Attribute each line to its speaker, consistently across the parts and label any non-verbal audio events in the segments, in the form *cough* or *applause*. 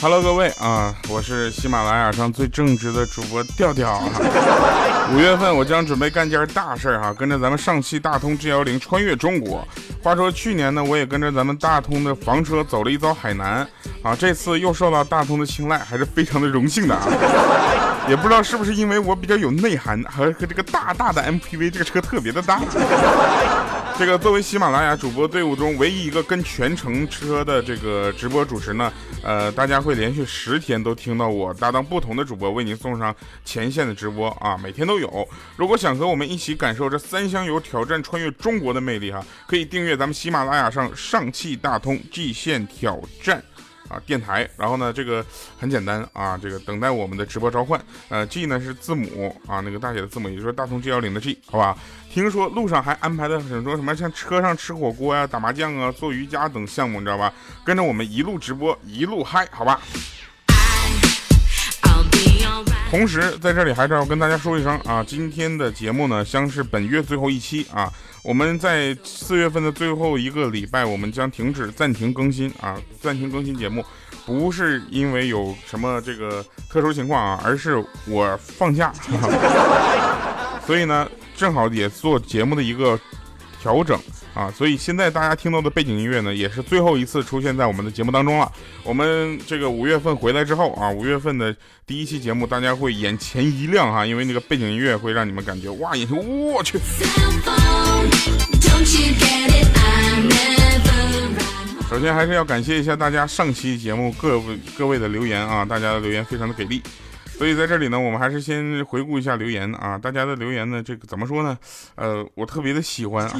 Speaker 1: Hello，各位啊，我是喜马拉雅上最正直的主播调调。*laughs* 五月份我将准备干件大事儿哈，跟着咱们上汽大通 G 幺零穿越中国。话说去年呢，我也跟着咱们大通的房车走了一遭海南啊，这次又受到大通的青睐，还是非常的荣幸的啊。*laughs* 也不知道是不是因为我比较有内涵，和和这个大大的 MPV 这个车特别的大。这个作为喜马拉雅主播队伍中唯一一个跟全程车的这个直播主持呢，呃，大家会连续十天都听到我搭档不同的主播为您送上前线的直播啊，每天都有。如果想和我们一起感受这三箱油挑战穿越中国的魅力哈，可以订阅咱们喜马拉雅上上汽大通 G 线挑战。啊，电台，然后呢，这个很简单啊，这个等待我们的直播召唤。呃，G 呢是字母啊，那个大写的字母，也就是大同 G 幺零的 G，好吧？听说路上还安排了很多什么，像车上吃火锅呀、打麻将啊、做瑜伽等项目，你知道吧？跟着我们一路直播，一路嗨，好吧？同时，在这里还是要跟大家说一声啊，今天的节目呢将是本月最后一期啊。我们在四月份的最后一个礼拜，我们将停止暂停更新啊，暂停更新节目，不是因为有什么这个特殊情况啊，而是我放假，*laughs* *laughs* 所以呢，正好也做节目的一个调整。啊，所以现在大家听到的背景音乐呢，也是最后一次出现在我们的节目当中了。我们这个五月份回来之后啊，五月份的第一期节目，大家会眼前一亮哈，因为那个背景音乐会让你们感觉哇，眼前我去。首先还是要感谢一下大家上期节目各位各位的留言啊，大家的留言非常的给力。所以在这里呢，我们还是先回顾一下留言啊。大家的留言呢，这个怎么说呢？呃，我特别的喜欢啊。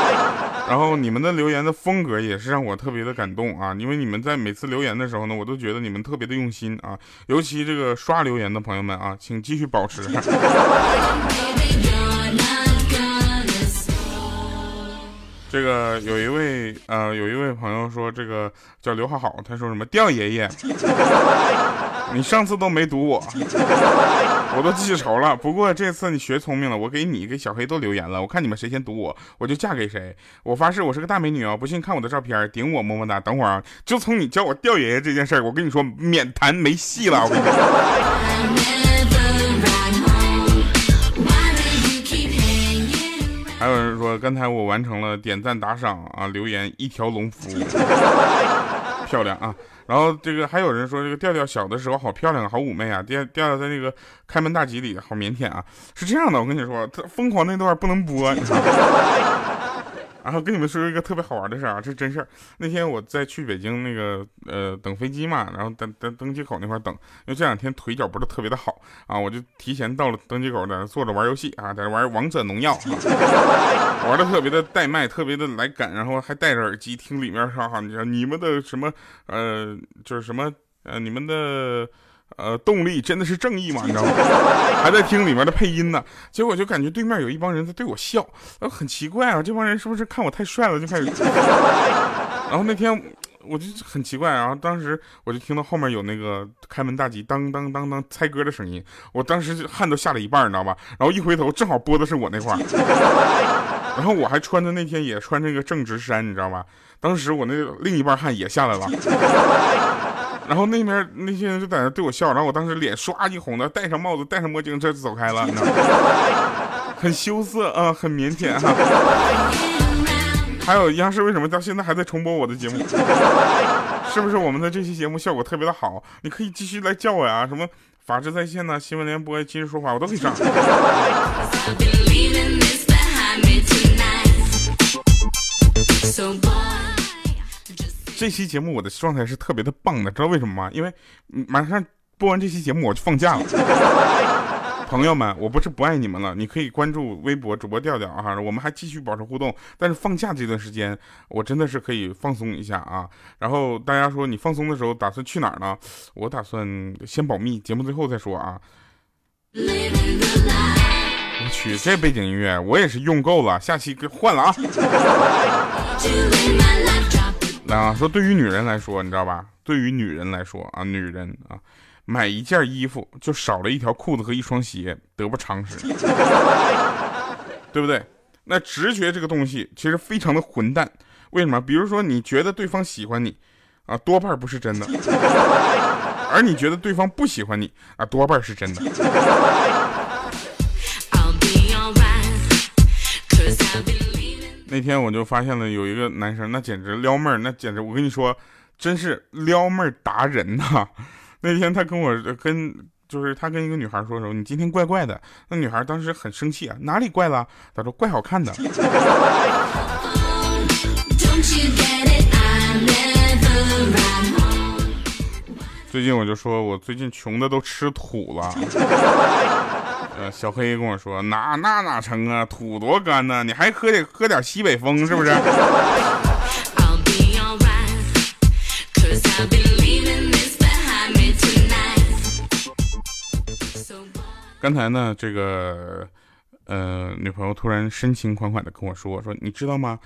Speaker 1: *laughs* 然后你们的留言的风格也是让我特别的感动啊。因为你们在每次留言的时候呢，我都觉得你们特别的用心啊。尤其这个刷留言的朋友们啊，请继续保持。*laughs* 这个有一位呃，有一位朋友说，这个叫刘浩好，他说什么？调爷爷。*laughs* 你上次都没堵我，*laughs* 我都记仇了。不过这次你学聪明了，我给你给小黑都留言了。我看你们谁先堵我，我就嫁给谁。我发誓我是个大美女啊！不信看我的照片，顶我么么哒。等会儿啊，就从你叫我吊爷爷这件事儿，我跟你说免谈没戏了。我跟你说。还有人说，刚才我完成了点赞打赏啊，留言一条龙服务，漂亮啊。然后这个还有人说，这个调调小的时候好漂亮，好妩媚啊。调调调在那个开门大吉里好腼腆啊。是这样的，我跟你说，他疯狂那段不能播。然后跟你们说一个特别好玩的事儿啊，这真事儿。那天我在去北京那个呃等飞机嘛，然后在在登机口那块等，因为这两天腿脚不是特别的好啊，我就提前到了登机口，在那坐着玩游戏啊，在那玩王者农药，*laughs* 玩的特别的带麦，特别的来感，然后还戴着耳机听里面说哈，你说你们的什么呃就是什么呃你们的。呃，动力真的是正义吗？*laughs* 你知道吗？还在听里面的配音呢，结果就感觉对面有一帮人在对我笑，呃，很奇怪啊，这帮人是不是看我太帅了就开始？*laughs* 然后那天我就很奇怪，然后当时我就听到后面有那个开门大吉当当当当猜歌的声音，我当时汗都下了一半，你知道吧？然后一回头，正好播的是我那块儿，*laughs* 然后我还穿的那天也穿那个正直衫，你知道吧？当时我那另一半汗也下来了。然后那边那些人就在那对我笑，然后我当时脸唰一红的，戴上帽子，戴上墨镜，这就走开了，你知道吗？很羞涩啊，很腼腆哈。还有央视为什么到现在还在重播我的节目？*laughs* 是不是我们的这期节目效果特别的好？你可以继续来叫我呀，什么法制在线呐，新闻联播、今日说法，我都可以上。这期节目我的状态是特别的棒的，知道为什么吗？因为马上播完这期节目我就放假了。*laughs* 朋友们，我不是不爱你们了，你可以关注微博主播调调啊，我们还继续保持互动。但是放假这段时间，我真的是可以放松一下啊。然后大家说你放松的时候打算去哪儿呢？我打算先保密，节目最后再说啊。我去，这背景音乐我也是用够了，下期给换了啊。*laughs* 啊，说对于女人来说，你知道吧？对于女人来说啊，女人啊，买一件衣服就少了一条裤子和一双鞋，得不偿失，*laughs* 对不对？那直觉这个东西其实非常的混蛋。为什么？比如说你觉得对方喜欢你，啊，多半不是真的。*laughs* 而你觉得对方不喜欢你啊，多半是真的。那天我就发现了有一个男生，那简直撩妹儿，那简直我跟你说，真是撩妹儿达人呐。*laughs* 那天他跟我跟就是他跟一个女孩说说，你今天怪怪的。那女孩当时很生气啊，哪里怪了？他说怪好看的。*laughs* 最近我就说我最近穷的都吃土了。呃，小黑跟我说，那那哪成啊，土多干呢，你还喝点喝点西北风是不是？刚才呢，这个呃，女朋友突然深情款款的跟我说：“说你知道吗？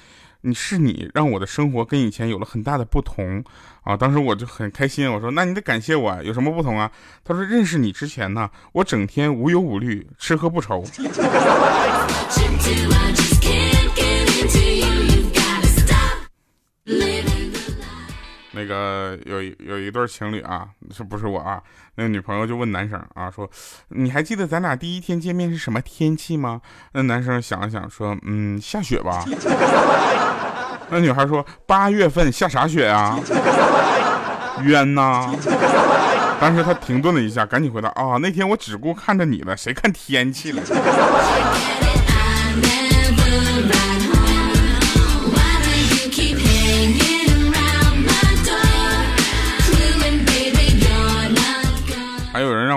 Speaker 1: 你是你让我的生活跟以前有了很大的不同啊！”当时我就很开心，我说：“那你得感谢我，有什么不同啊？”他说：“认识你之前呢，我整天无忧无虑，吃喝不愁。*laughs* ”那个有有一对情侣啊，是不是我啊？那个女朋友就问男生啊，说你还记得咱俩第一天见面是什么天气吗？那男生想了想说，嗯，下雪吧。*laughs* 那女孩说八月份下啥雪啊？*laughs* 冤呐！当时他停顿了一下，赶紧回答啊，那天我只顾看着你了，谁看天气了？*laughs*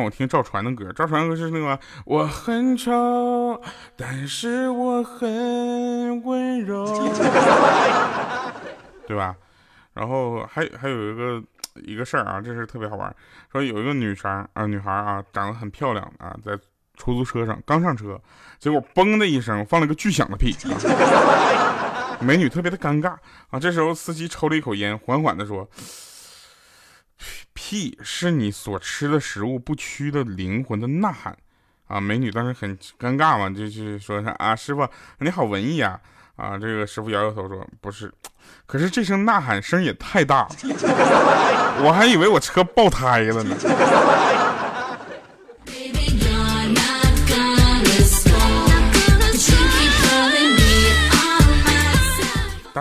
Speaker 1: 我听赵传的歌，赵传歌是那个我很丑，但是我很温柔，*laughs* 对吧？然后还还有一个一个事儿啊，这是特别好玩。说有一个女生啊，女孩啊，长得很漂亮啊，在出租车上刚上车，结果嘣的一声放了个巨响的屁，美女特别的尴尬啊。这时候司机抽了一口烟，缓缓的说。屁是你所吃的食物不屈的灵魂的呐喊，啊！美女当时很尴尬嘛，就是说啊，师傅你好文艺啊，啊！这个师傅摇摇头说不是，可是这声呐喊声也太大了，我还以为我车爆胎了呢。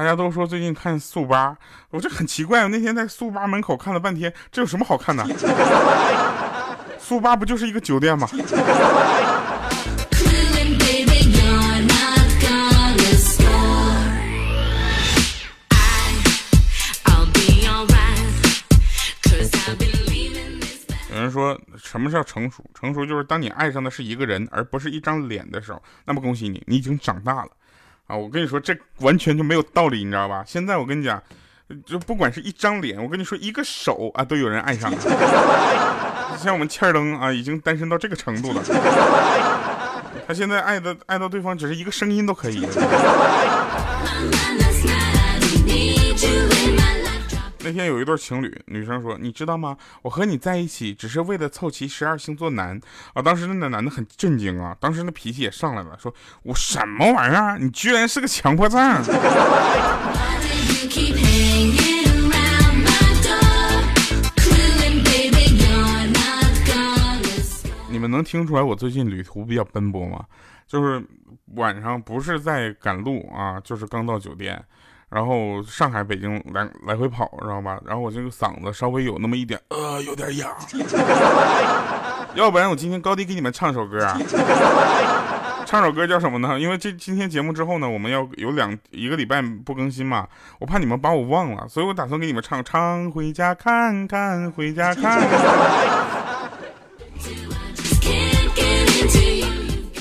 Speaker 1: 大家都说最近看速八，我就很奇怪，我那天在速八门口看了半天，这有什么好看的？速八不就是一个酒店吗？有人说什么叫成熟？成熟就是当你爱上的是一个人，而不是一张脸的时候，那么恭喜你，你已经长大了。啊，我跟你说，这完全就没有道理，你知道吧？现在我跟你讲，就不管是一张脸，我跟你说一个手啊，都有人爱上了。像我们欠儿登啊，已经单身到这个程度了。他现在爱的爱到对方，只是一个声音都可以。那天有一对情侣，女生说：“你知道吗？我和你在一起只是为了凑齐十二星座男。”啊，当时那男的很震惊啊，当时那脾气也上来了，说：“我什么玩意儿？你居然是个强迫症！”你们能听出来我最近旅途比较奔波吗？就是晚上不是在赶路啊，就是刚到酒店。然后上海、北京来来回跑，知道吧？然后我这个嗓子稍微有那么一点，呃，有点哑。*laughs* 要不然我今天高低给你们唱首歌啊，唱首歌叫什么呢？因为这今天节目之后呢，我们要有两一个礼拜不更新嘛，我怕你们把我忘了，所以我打算给你们唱唱回家看看，回家看看。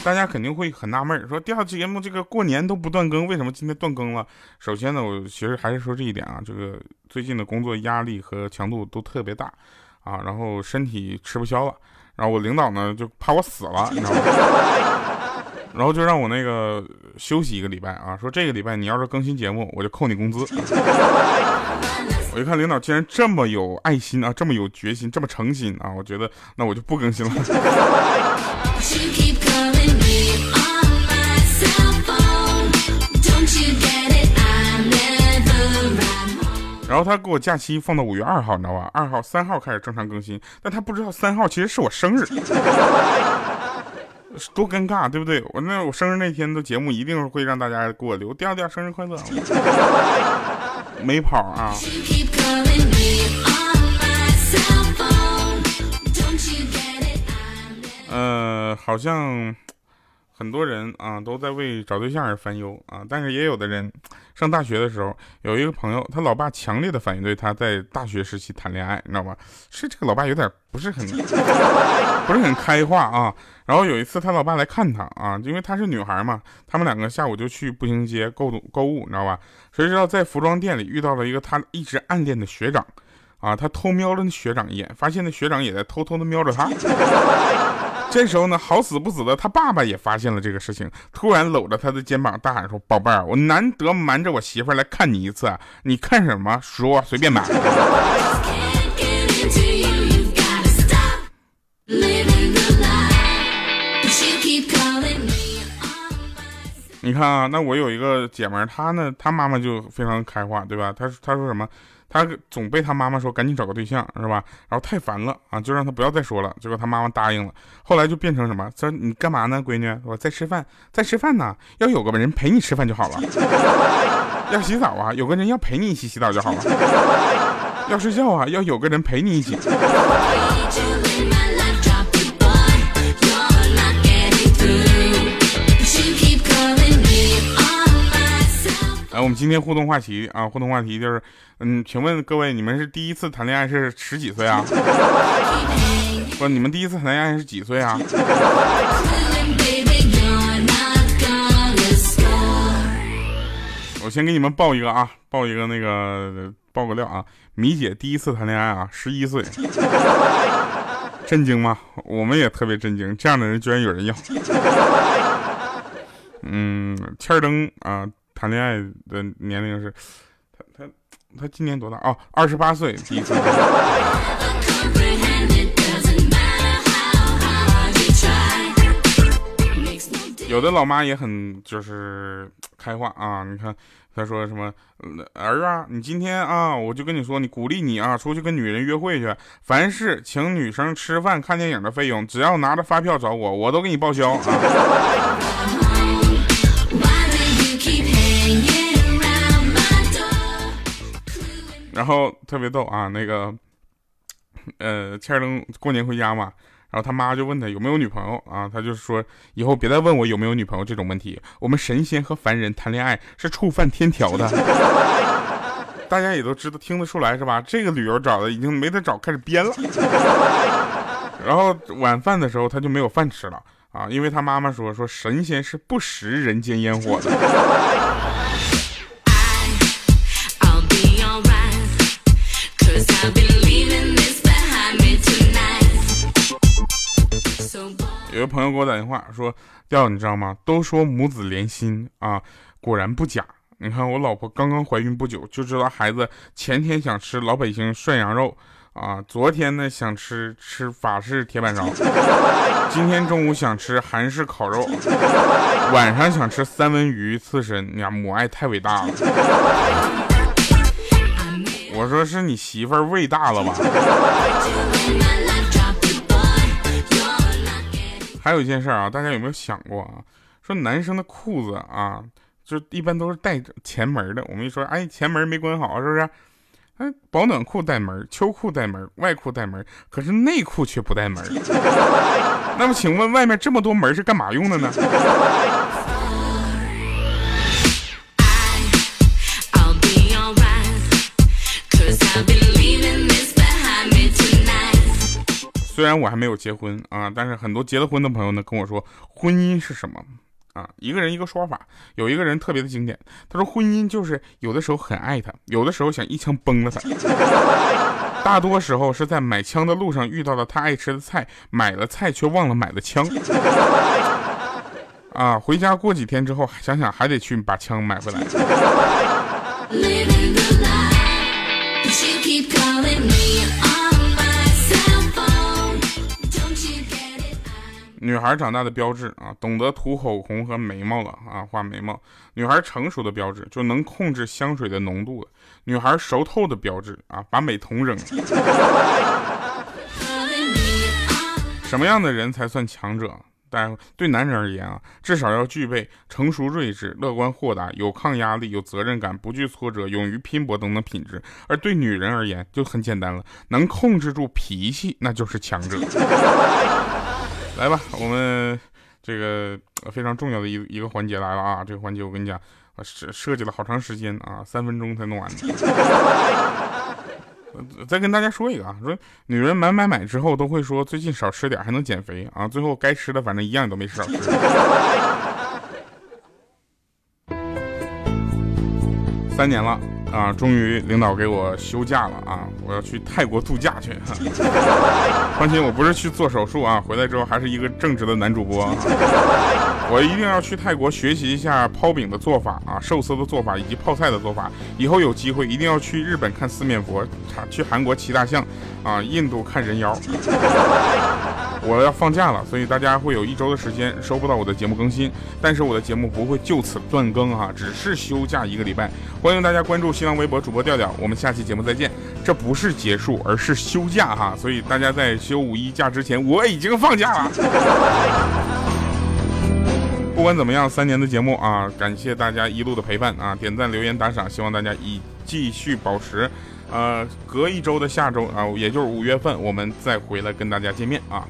Speaker 1: 大家肯定会很纳闷，说第二期节目这个过年都不断更，为什么今天断更了？首先呢，我其实还是说这一点啊，这个最近的工作压力和强度都特别大啊，然后身体吃不消了，然后我领导呢就怕我死了，你知道吗？*laughs* 然后就让我那个休息一个礼拜啊，说这个礼拜你要是更新节目，我就扣你工资。我一看领导竟然这么有爱心啊，这么有决心，这么诚心啊，我觉得那我就不更新了。*laughs* 然然后他给我假期放到五月二号，你知道吧？二号、三号开始正常更新，但他不知道三号其实是我生日，*laughs* 多尴尬，对不对？我那我生日那天的节目一定会让大家给我留调调生日快乐，没跑啊。呃，好像。很多人啊都在为找对象而烦忧啊，但是也有的人上大学的时候，有一个朋友，他老爸强烈的反对他在大学时期谈恋爱，你知道吧？是这个老爸有点不是很 *laughs* 不是很开化啊。然后有一次他老爸来看他啊，因为她是女孩嘛，他们两个下午就去步行街购购物，你知道吧？谁知道在服装店里遇到了一个他一直暗恋的学长啊，他偷瞄了那学长一眼，发现那学长也在偷偷的瞄着他。*laughs* 这时候呢，好死不死的，他爸爸也发现了这个事情，突然搂着他的肩膀大喊说：“宝贝儿，我难得瞒着我媳妇来看你一次，你看什么？说随便买。”你看啊，那我有一个姐们儿，她呢，她妈妈就非常开化，对吧？她她说什么？他总被他妈妈说赶紧找个对象，是吧？然后太烦了啊，就让他不要再说了。结果他妈妈答应了。后来就变成什么？说你干嘛呢，闺女？我在吃饭，在吃饭呢。要有个人陪你吃饭就好了。*laughs* 要洗澡啊，有个人要陪你一起洗澡就好了。要睡觉啊，要有个人陪你一起。来，我们今天互动话题啊，互动话题就是，嗯，请问各位，你们是第一次谈恋爱是十几岁啊？不，你们第一次谈恋爱是几岁啊？我先给你们报一个啊，报一个那个报个料啊，米姐第一次谈恋爱啊，十一岁，震惊吗？我们也特别震惊，这样的人居然有人要。嗯，千灯啊。谈恋爱的年龄是，他他他今年多大？哦，二十八岁，第一次。有的老妈也很就是开化啊，你看他说什么儿啊，你今天啊，我就跟你说，你鼓励你啊，出去跟女人约会去，凡是请女生吃饭、看电影的费用，只要拿着发票找我，我都给你报销啊。然后特别逗啊，那个，呃，千儿登过年回家嘛，然后他妈就问他有没有女朋友啊，他就说以后别再问我有没有女朋友这种问题，我们神仙和凡人谈恋爱是触犯天条的。*laughs* 大家也都知道听得出来是吧？这个理由找的已经没得找，开始编了。然后晚饭的时候他就没有饭吃了啊，因为他妈妈说说神仙是不食人间烟火的。个朋友给我打电话说：“调，你知道吗？都说母子连心啊，果然不假。你看我老婆刚刚怀孕不久，就知道孩子前天想吃老北京涮羊肉啊，昨天呢想吃吃法式铁板烧，今天中午想吃韩式烤肉，晚上想吃三文鱼刺身。呀，母爱太伟大了。我说是你媳妇儿胃大了吧？”还有一件事啊，大家有没有想过啊？说男生的裤子啊，就一般都是带前门的。我们一说，哎，前门没关好，是不是？哎，保暖裤带门，秋裤带门，外裤带门，可是内裤却不带门。*laughs* 那么，请问外面这么多门是干嘛用的呢？虽然我还没有结婚啊，但是很多结了婚的朋友呢跟我说，婚姻是什么啊？一个人一个说法，有一个人特别的经典，他说婚姻就是有的时候很爱他，有的时候想一枪崩了他，*laughs* 大多时候是在买枪的路上遇到了他爱吃的菜，买了菜却忘了买了枪，啊，回家过几天之后想想还得去把枪买回来。女孩长大的标志啊，懂得涂口红和眉毛了啊，画眉毛。女孩成熟的标志，就能控制香水的浓度了。女孩熟透的标志啊，把美瞳扔了。什么样的人才算强者？但对男人而言啊，至少要具备成熟睿智、乐观豁达、有抗压力、有责任感、不惧挫折、勇于拼搏等等品质。而对女人而言就很简单了，能控制住脾气，那就是强者。来吧，我们这个非常重要的一一个环节来了啊！这个环节我跟你讲，设设计了好长时间啊，三分钟才弄完。*laughs* 再跟大家说一个啊，说女人买买买之后都会说最近少吃点还能减肥啊，最后该吃的反正一样都没少吃。*laughs* 三年了啊，终于领导给我休假了啊，我要去泰国度假去。*laughs* 放心，我不是去做手术啊，回来之后还是一个正直的男主播。*laughs* 我一定要去泰国学习一下抛饼的做法啊，寿司的做法以及泡菜的做法。以后有机会一定要去日本看四面佛，去韩国骑大象，啊，印度看人妖。我要放假了，所以大家会有一周的时间收不到我的节目更新。但是我的节目不会就此断更哈，只是休假一个礼拜。欢迎大家关注新浪微博主播调调，我们下期节目再见。这不是结束，而是休假哈，所以大家在休五一假之前，我已经放假了。不管怎么样，三年的节目啊，感谢大家一路的陪伴啊，点赞、留言、打赏，希望大家以继续保持。呃，隔一周的下周啊，也就是五月份，我们再回来跟大家见面啊。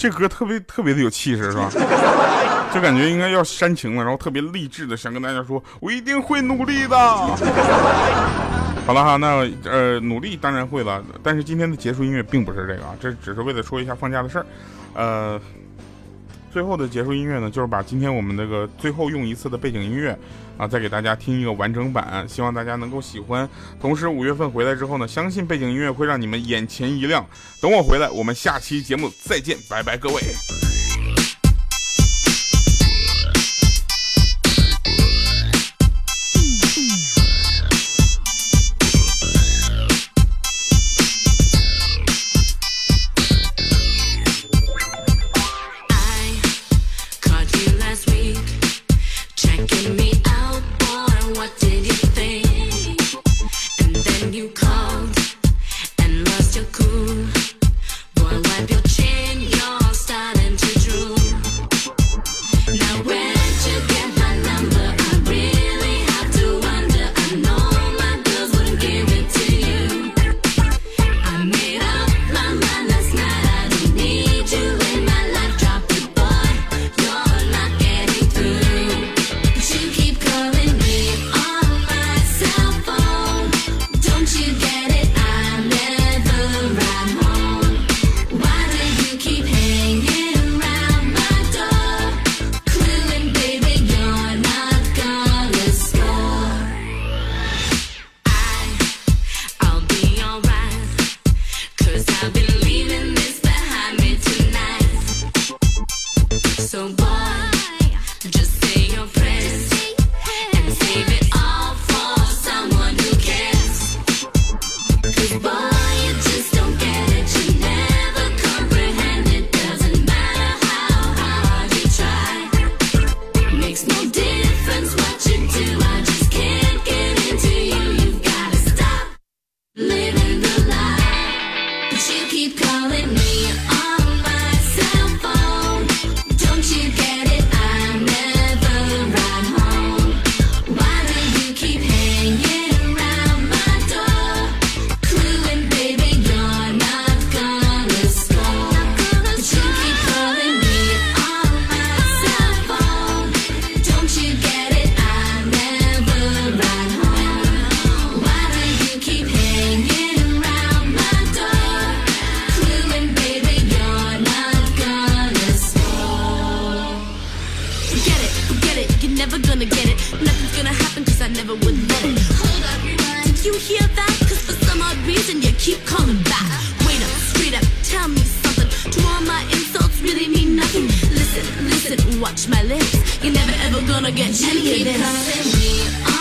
Speaker 1: 这歌特别特别的有气势，是吧？*laughs* 就感觉应该要煽情了，然后特别励志的，想跟大家说，我一定会努力的。好了哈，那呃，努力当然会了，但是今天的结束音乐并不是这个啊，这只是为了说一下放假的事儿，呃。最后的结束音乐呢，就是把今天我们这个最后用一次的背景音乐，啊，再给大家听一个完整版，希望大家能够喜欢。同时五月份回来之后呢，相信背景音乐会让你们眼前一亮。等我回来，我们下期节目再见，拜拜，各位。
Speaker 2: keep calling back. Wait up, straight up, tell me something. To all my insults really mean nothing. Listen, listen, watch my lips. You're never ever gonna get jelly of this.